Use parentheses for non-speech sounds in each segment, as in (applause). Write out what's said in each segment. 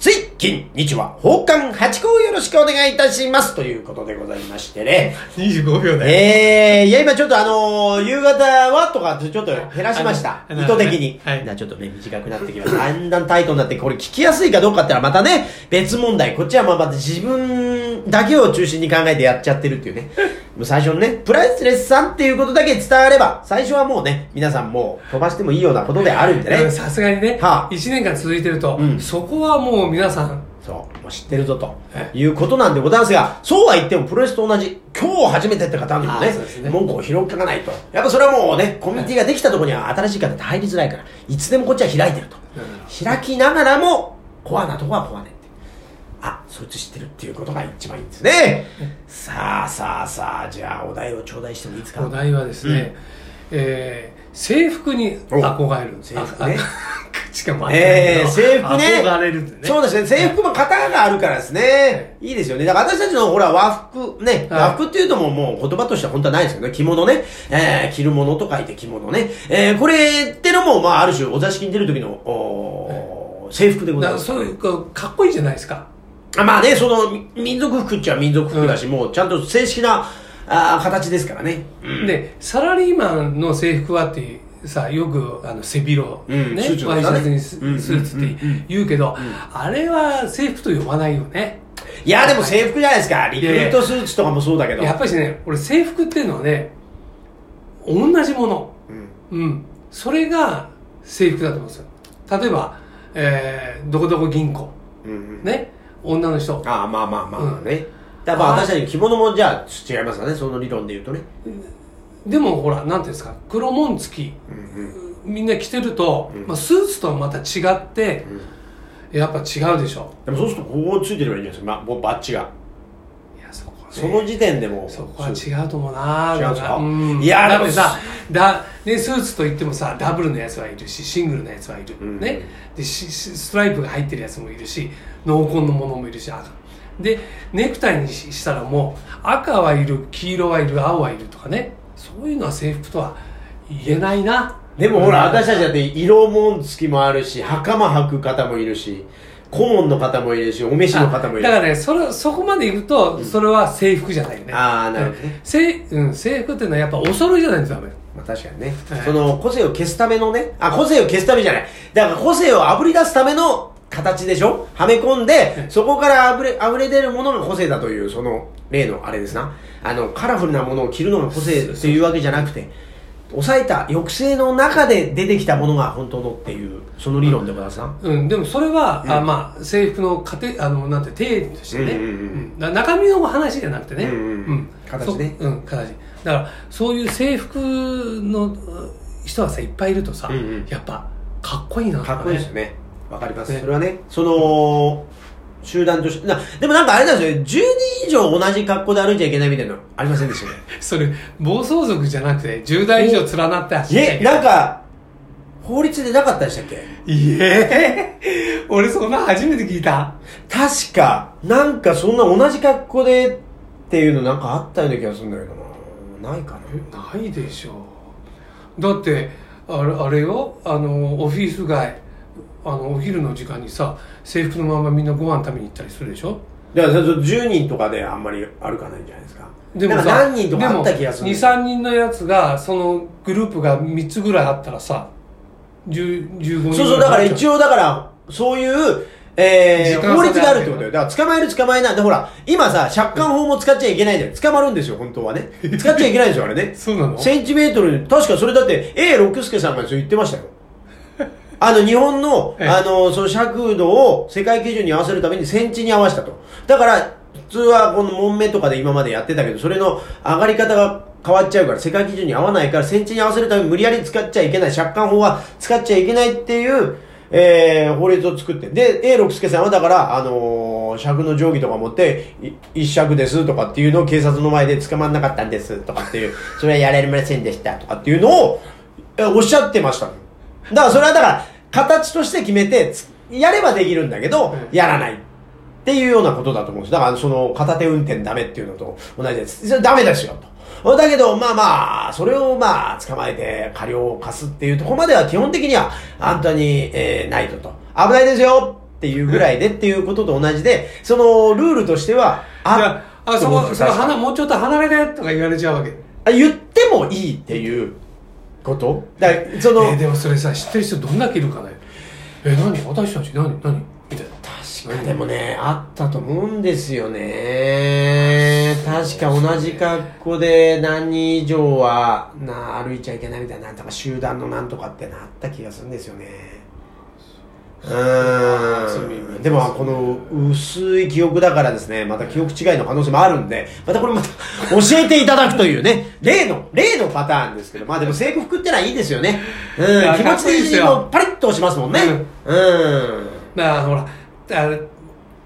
つい、金、日は宝冠八甲をよろしくお願いいたします。ということでございましてね。25秒だよ。ええいや、今ちょっとあのー夕方はとかちょっと減らしました。意図的に。はいなちょっとね、短くなってきました。だんだんタイトになって、これ聞きやすいかどうかってのはまたね、別問題。こっちはまあまた自分だけを中心に考えてやっちゃってるっていうね。(laughs) もう最初のね、プライスレスさんっていうことだけ伝われば、最初はもうね、皆さんもう飛ばしてもいいようなことであるんでね。さすがにね、はあ1年間続いてると、うんそこはもう皆さん、そう、もう知ってるぞとえ？いうことなんでございますが、そうは言ってもプロレスと同じ、今日初めてって方にもねね文句を拾っかないと。やっぱそれはもうね、コミュニティができたところには新しい方って入りづらいから、いつでもこっちは開いてると。開きながらも、コアなとこはコアね。あ、そいつ知ってるっていうことが一番いいんですね。さあさあさあ、じゃあお題を頂戴してもいいですか？お題はですね、えー制服に憧れる。制服ねああ (laughs) 口が回ええ制服ね。憧れるってね。そうですね。制服も型があるからですね。いいですよね。だから私たちのほら和服ね、はい和服っていうともうもう言葉としては本当はないですけどね。着物ね。えー、着るものと書いて着物ね。えー、これってのもまあある種お座敷に出る時の、おー制服でございます。だからそういうかかっこいいじゃないですか。あまあね、そのみ民族服っちゃ民族服だし、もうちゃんと正式なあー形ですからね。うんで、サラリーマンの制服はってさ、よくあの背広、うんねワイシャツにスーツって言うけど、あれは制服と呼ばないよね。いや、でも制服じゃないですか。リクルートスーツとかもそうだけど。やっぱりね、俺制服っていうのはね、同じもの。うんうん。それが制服だと思うんですよ。例えば、えー、どこどこ銀行。うんうんね。女の人。ああ、まあまあまあね。だからまあ私たちの着物もじゃあ違いますかね、その理論で言うとね。でもほら、なんていうんですか、黒紋付き。みんな着てると、まあ、スーツとはまた違って、やっぱ違うでしょ。でもそうするとここついてればいいんじゃないですか、ま、もうバッチが。その時点でもう。そこは違うと思うな違うんですか？ん。いやだってさだ、ね、スーツといってもさダブルのやつはいるしシングルのやつはいる、うん。ね。でストライプが入ってるやつもいるし濃紺のものもいるし赤。でネクタイにししたらもう赤はいる黄色はいる青はいるとかね。そういうのは制服とは言えないな。でもほら、うん私たちだって色紋付きもあるし、袴履く方もいるし、顧問の方もいるし、お召しの方もいる。だからねそれそこまで言うと、それは制服じゃないよね。あーなるほどね。制,、うん、制服っていうのはやっぱお揃いじゃないとダメまあ確かにね、はい。その個性を消すためのね、あ、個性を消すためじゃない。だから個性を炙り出すための形でしょ？はめ込んで、そこから溢れ、溢れ出るものが個性だという、その例のあれですな。あの、カラフルなものを着るのが個性っていうわけじゃなくて、抑えた抑制の中で出てきたものが本当のっていう、その理論でございますな。うん、でもそれは、うんあまあ、制服の過程、あの、なんて、定義としてね、うん中身の話じゃなくてね、うんうんうん。形ね。そう。ん、形。だから、そういう制服のうん人がさ、いっぱいいるとさ、うんうん。やっぱ、かっこいいなとかっこいいですよね。わかります。ね。それはね、その、集団として、なでもなんかあれなんですよ、10人以上同じ格好で歩いちゃいけないみたいなのありませんでしたね。(laughs) それ、暴走族じゃなくて、10代以上連なって走っちゃいえ、けない。なんか、法律でなかったでしたっけ？いえ (laughs) 俺そんな初めて聞いた。確か、なんかそんな同じ格好でっていうのなんかあったような気がするんだけどな。ないかな。えないでしょうだってあれあれよあのオフィス街あのお昼の時間にさ制服のままみんなご飯食べに行ったりするでしょ？だからそれ10人とかであんまり歩かないんじゃないですか。でもさ何人とかあった気がする。23人のやつがそのグループが3つぐらいあったらさ10 15人そうそう、だから一応応、だから、そういう、えー、法律があるってことよ。だから、捕まえる捕まえない。で、ほら、今さ、借款法も使っちゃいけないじゃん。捕まるんですよ、本当はね。(laughs) 使っちゃいけないんですよ、あれね。そうなの？センチメートル、確かそれだって、A 六輔さんがそう言ってましたよ。あの、日本の、ええあの、その尺度を世界基準に合わせるためにセンチに合わせたと。だから、普通はこの門目とかで今までやってたけど、それの上がり方が変わっちゃうから、世界基準に合わないから、センチに合わせるために無理やり使っちゃいけない、借款法は使っちゃいけないっていう、えー、法律を作って。で、A 六輔さんはだから、あのー尺の定規とか持って、い一尺ですとかっていうのを警察の前で捕まんなかったんですとかっていう、それはやられませんでしたとかっていうのを、えおっしゃってました。だからそれはだから、形として決めてつ、やればできるんだけど、うんやらない。っていうようなことだと思うんです。だから、その、片手運転ダメっていうのと同じです。それダメですよ、と。だけど、まあまあ、それをまあ、捕まえて、過料を貸すっていうところまでは基本的には、本当に、えー、ないとと。危ないですよっていうぐらいでっていうことと同じで、その、ルールとしては、いやあそこそこ確かに離もうちょっと離れてとか言われちゃうわけあ言ってもいいっていうこと？だその、えーでもそれさ知ってる人どんだけいるかねえ何？私たち？何？何？みたいな。確かにでもね、あったと思うんですよね。確か同じ格好で何人以上はな歩いちゃいけないみたいな、なんとか集団のなんとかってなった気がするんですよね。うーん。でも、この薄い記憶だからですね、また記憶違いの可能性もあるんで、またこれまた教えていただくというね、(laughs) 例の、例のパターンですけど、まあでも制服ってのはいいですよね。うん。気持かっこいいですちよもパリッとしますもんね。うん。だからほらあ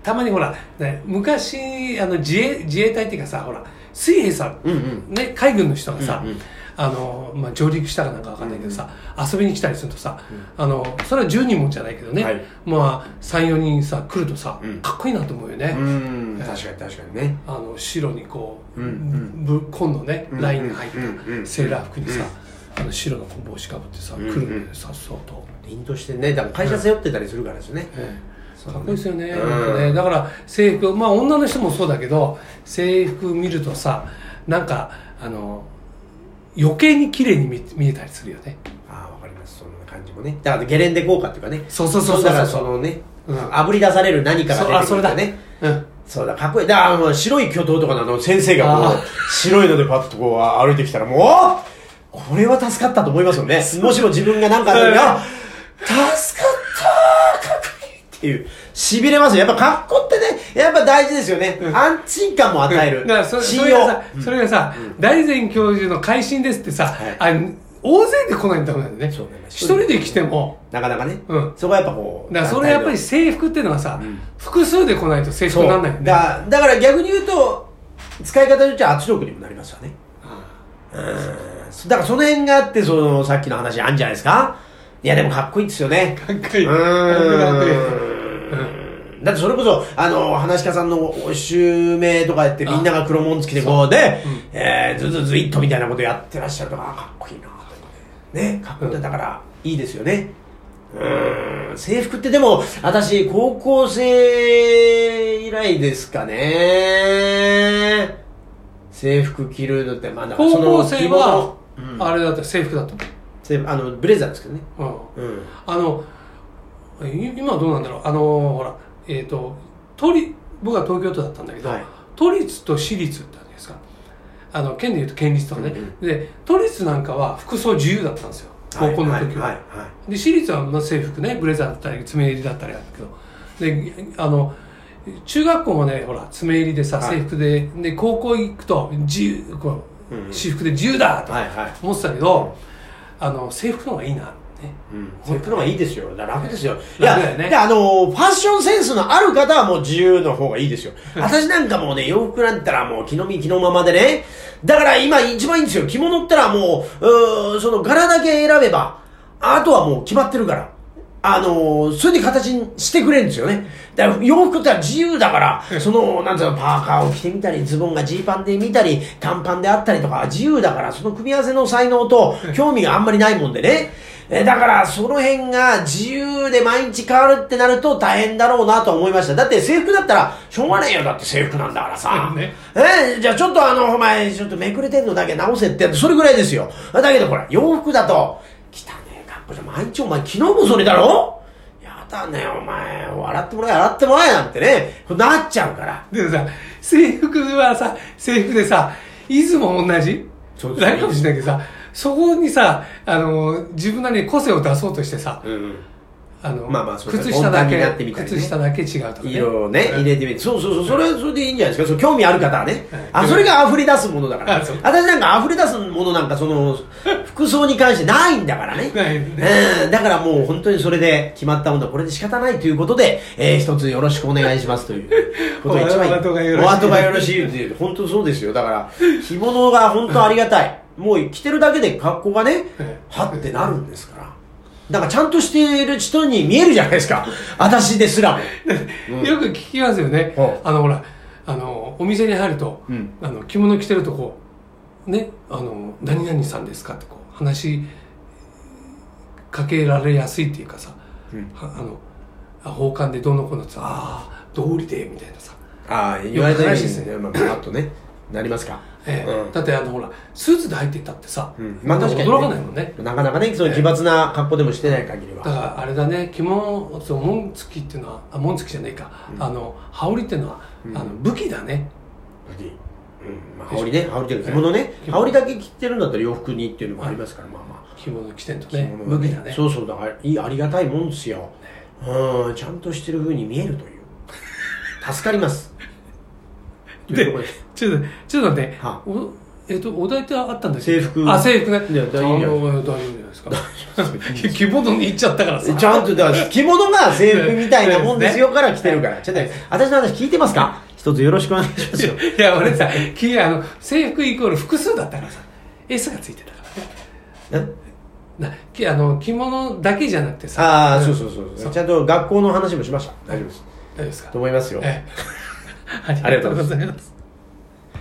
たまにほら、ね、昔あの自衛自衛隊っていうかさほら水兵さん、うんうんね、海軍の人がさ、うんうんあのまあ、上陸したかなんかわかんないけどさ、遊びに来たりするとさ、あのそれは10人もじゃないけどね、はい。まあ34人さ来るとさ、うん。かっこいいなと思うよね、うん。確かに確かにね。あの白にこう、うんぶ紺のねうんラインが入っうんたセーラー服にさ、あの白の帽子かぶってさ、うん来るんだよねさっそうと。凛としてねだから会社背負ってたりするからですよね、かっこいいですよね,、うん。ね。だから制服まあ女の人もそうだけど制服見るとさなんかあの余計に綺麗に見見えたりするよね。ああわかります。そんな感じもね。だからゲレンデ効果っていうかねそうそうそう。そうだからそのね、うん。あぶり出される何かが出てくるそうあそれだ。ねうん。そうだかっこいい。だからあの白い巨頭とかの先生がこあう白いのでパッとこう歩いてきたらもうおこれは助かったと思いますよね。もしも自分がなんかあ助かったかっこいいっていう痺れますよ。やっぱ格好ってねやっぱ大事ですよね、うん。安心感も与える、だからそ信用。それがさ、それがさ、大前教授の会心ですってさ、はい。あの大勢で来ないとダメなんだよね。そうね。一人で来ても。なかなかね、うん。そこはやっぱこうだからそれやっぱり制服っていうのはさ、うん。複数で来ないと制服にならないよね。だだから逆に言うと使い方によっちゃ圧力にもなりますよね。あうん。だからその辺があってそのさっきの話あるんじゃないですか。いやでもかっこいいですよね。かっこいい。うんだってそれこそ、あの、話し家さんのお襲名とかやってみんなが黒紋付きでこうで、えー、ズズズイッとみたいなことやってらっしゃるとか、あかっこいいなと思って。ね、かっこいい。だから、いいですよね。うーん、制服ってでも、私、高校生以来ですかね。制服着るのって、まあ、だから高校生はあれだった制服だと制服あの、ブレザーですけどね。思う、うんうん。あのい今はどうなんだろうあのほらえっ、と都立僕は東京都だったんだけど、はい。都立と私立ってあるですか。あの県でいうと県立とかね、うんで都立なんかは服装自由だったんですよ。高校の時は,、はいはいはい。で私立はまあ制服ねブレザーだったり爪襟だったりあるけど。であの中学校もねほら爪襟でさ、はい。制服でで高校行くと自由こう、うんうん。私服で自由だとはいはい。思ってたけど、あの制服の方がいいな。ってうん、制服の方がいいですよ。楽ですよ。いや、ねであの、ファッションセンスのある方はもう自由の方がいいですよ。私なんかもうね、洋服なんて言ったらもう気の身気のままでね。だから今一番いいんですよ。着物ったらもう、うーその柄だけ選べば、あとはもう決まってるから。あのそれで形にしてくれるんですよね。だから洋服ってのは自由だから、その、なんていうの、パーカーを着てみたり、ズボンがジーパンで見たり、短パンであったりとか、自由だから、その組み合わせの才能と興味があんまりないもんでね。えだから、その辺が自由で毎日変わるってなると大変だろうなと思いました。だって制服だったら、しょうがねえよ。だって制服なんだからさ。ねえじゃあちょっとあの、お前、ちょっとめくれてんのだけ直せって、それぐらいですよ。だけどほら、洋服だと、汚ねえ格好じゃ、毎日お前昨日もそれだろ？やだね、お前。笑ってもらえ、洗ってもらえなんてね、なっちゃうから。でもさ、制服はさ、制服でさ、いつも同じ？そうですねかもしれないけどさ、そこにさ、あの、自分なりに個性を出そうとしてさ、うん。あの、まあまあ靴下だけ、ね靴下だけ違うとかね。色をね、うん入れてみて。そうそうそう、それはそれでいいんじゃないですか？そう興味ある方はねはい。あ、それが溢れ出すものだから。あそう私なんか溢れ出すものなんか、その、服装に関してないんだからね。ないねうん、だからもう本当にそれで決まったものはこれで仕方ないということで、えー一つよろしくお願いしますという (laughs) ことが一番いい。お後がよろしいお後がよろしいっていう。本当そうですよ。だから、着物が本当ありがたい。もう着てるだけで格好がね、はってなるんですから。なんかちゃんとしてる人に見えるじゃないですか。私ですら (laughs) よく聞きますよねうん。あの、ほら、あの、お店に入ると、うんあの、着物着てるとこう、ね、あの、何々さんですかってこう、話しかけられやすいっていうかさ、うん。はあの、あ奉還でどうのこうのってさ、ああ、道理で、みたいなさ。ああ、言われたようよく話ですね。に、まあ、パッとね、なりますか。ええ。うん。だってあの、ほら、スーツで入ってったってさ、うん。まあ確かにね。驚かないもんね。なかなかね、その奇抜な格好でもしてない限りは。だからあれだね着物そう紋付きっていうのはあ紋付きじゃないか、あの羽織っていうのは、うん。あの武器だね。うん、まあ、羽織ね、羽織というか着物ね、羽織だけ着てるんだったら洋服にっていうのもありますから、まあまあ。着物着てんと着ね物が武器だね。そうそう、だから、いい、ありがたいもんですよ。うん、ちゃんとしてる風に見えるという。助かります。(laughs) でちょっとちょっとね、はおえっ、とお題ってあったんだっけ？制服。あ制服ね。いや大丈夫。大丈夫じゃないですか。(laughs) 着物に行っちゃったからさ。ちゃんと、だから着物が制服みたいなもんですよから着てるから。(laughs) ちょっとね、私の話聞いてますか？一つよろしくお願いしますよ。(laughs) いや俺さきあの制服イコール複数だったからさ S がついてたからねなきあの着物だけじゃなくてさああ、んそうそうそうそう。ちゃんと学校の話もしました。大丈夫です。大丈夫ですか？と思いますよ。ええ (laughs) ありがとうございます